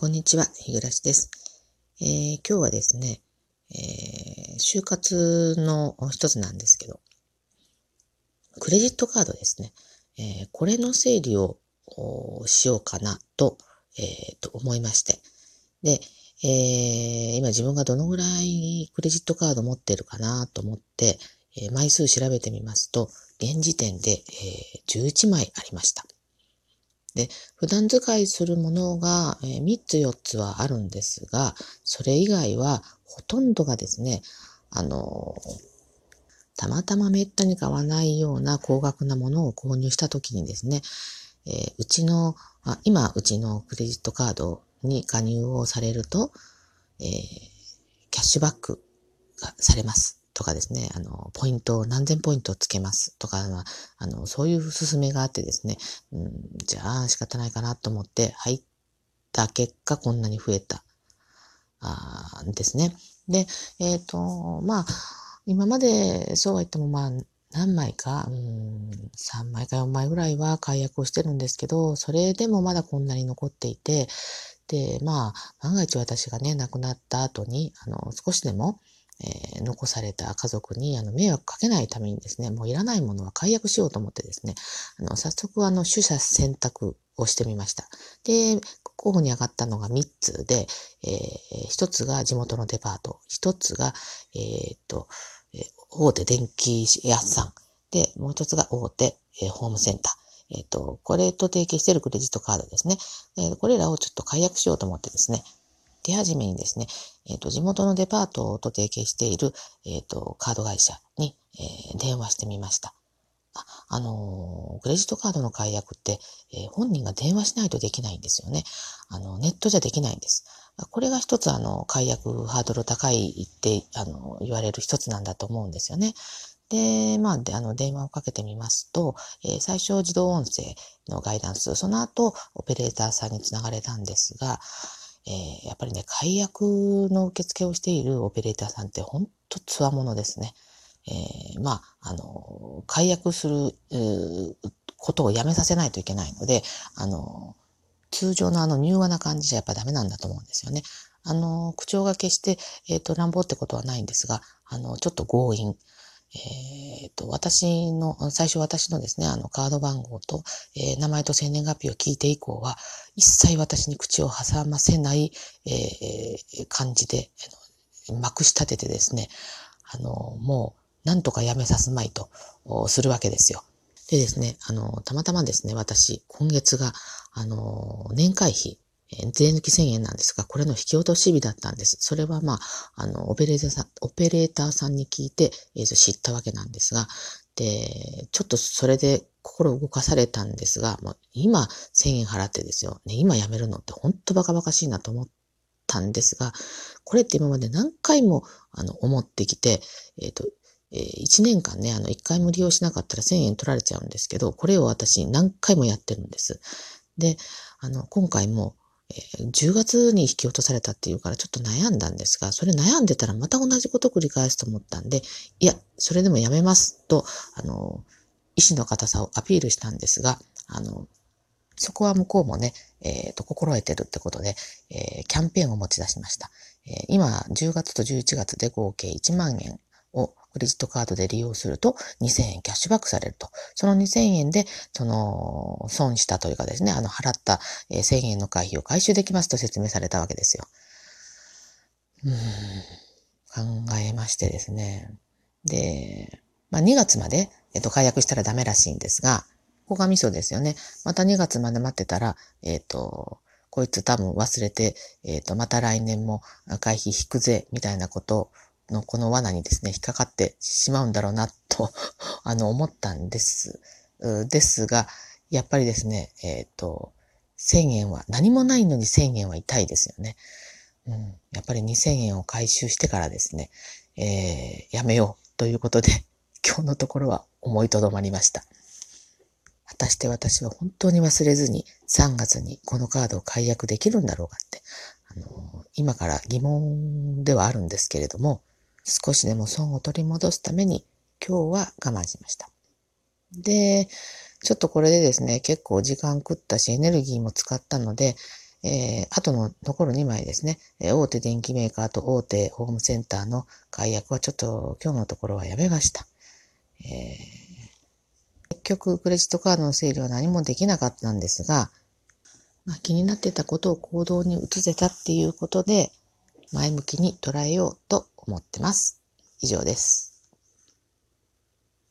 こんにちは、日暮です。えー、今日はですね、えー、就活の一つなんですけど、クレジットカードですね。えー、これの整理をしようかなと、え、と思いまして。で、え、今自分がどのぐらいクレジットカード持ってるかなと思って、え、枚数調べてみますと、現時点で、え、11枚ありました。で、普段使いするものが、3つ4つはあるんですが、それ以外はほとんどがですね、あの、たまたまめったに買わないような高額なものを購入したときにですね、えー、うちの、あ今、うちのクレジットカードに加入をされると、えー、キャッシュバックがされます。とかですね、あの、ポイントを何千ポイントつけますとか、あの、そういう勧めがあってですね、うん、じゃあ仕方ないかなと思って入った結果こんなに増えた、あですね。で、えっ、ー、と、まあ、今までそうは言ってもまあ、何枚か、うん、3枚か4枚ぐらいは解約をしてるんですけど、それでもまだこんなに残っていて、で、まあ、万が一私がね、亡くなった後に、あの、少しでも、えー、残された家族にあの迷惑かけないためにですね、もういらないものは解約しようと思ってですね、あの早速あの取捨選択をしてみました。で、候補に上がったのが3つで、えー、1つが地元のデパート、1つが、えー、っと、大手電気屋さん、で、もう1つが大手、えー、ホームセンター。えっ、と、これと提携しているクレジットカードですね。えー、これらをちょっと解約しようと思ってですね、手始めにですね、えっ、ー、と、地元のデパートと提携している、えっ、ー、と、カード会社に、えー、電話してみました。あ、あのクレジットカードの解約って、え本人が電話しないとできないんですよね。あの、ネットじゃできないんです。これが一つ、あの、解約ハードル高いって、あの、言われる一つなんだと思うんですよね。で、まあ、で、あの、電話をかけてみますと、えー、最初自動音声のガイダンス、その後、オペレーターさんにつながれたんですが、えー、やっぱりね、解約の受付をしているオペレーターさんってほんとつわものですね。えー、まあ、あの、解約する、ことをやめさせないといけないので、あの、通常のあの柔和な感じじゃやっぱダメなんだと思うんですよね。あの、口調が決して、えっ、ー、と、乱暴ってことはないんですが、あの、ちょっと強引。えっ、ー、と、私の、最初私のですね、あの、カード番号と、えー、名前と生年月日を聞いて以降は、一切私に口を挟ませない、えー、感じで、まくし立ててですね、あの、もう、なんとかやめさすまいと、するわけですよ。でですね、あの、たまたまですね、私、今月が、あの、年会費、え税抜き1000円なんですが、これの引き落とし日だったんです。それはまあ、あの、オペレーターさん、オペレーターさんに聞いて、えー、知ったわけなんですが、で、ちょっとそれで心動かされたんですが、もう今1000円払ってですよ。ね、今やめるのって本当バカバカしいなと思ったんですが、これって今まで何回も、あの、思ってきて、えっ、ー、と、えー、1年間ね、あの、1回も利用しなかったら1000円取られちゃうんですけど、これを私何回もやってるんです。で、あの、今回も、え、10月に引き落とされたっていうからちょっと悩んだんですが、それ悩んでたらまた同じこと繰り返すと思ったんで、いや、それでもやめますと、あの、意志の固さをアピールしたんですが、あの、そこは向こうもね、えっ、ー、と、心得てるってことで、えー、キャンペーンを持ち出しました。えー、今、10月と11月で合計1万円をクレジットカードで利用すると2000円キャッシュバックされると。その2000円で、その、損したというかですね、あの、払った1000円の会費を回収できますと説明されたわけですよ。うん、考えましてですね。で、まあ、2月まで、えっと、解約したらダメらしいんですが、ここがミソですよね。また2月まで待ってたら、えっと、こいつ多分忘れて、えっと、また来年も会費引くぜ、みたいなことのこの罠にですね、引っかかってしまうんだろうな、と あの、思ったんです。ですが、やっぱりですね、えっ、ー、と、1000円は、何もないのに1000円は痛いですよね。うん、やっぱり2000円を回収してからですね、えー、やめようということで、今日のところは思いとどまりました。果たして私は本当に忘れずに3月にこのカードを解約できるんだろうかって、あの今から疑問ではあるんですけれども、少しでも損を取り戻すために今日は我慢しました。で、ちょっとこれでですね、結構時間食ったしエネルギーも使ったので、えー、あとの残る2枚ですね、え、大手電機メーカーと大手ホームセンターの解約はちょっと今日のところはやめました。えー、結局、クレジットカードの整理は何もできなかったんですが、まあ、気になってたことを行動に移せたっていうことで、前向きに捉えようと思ってます。以上です。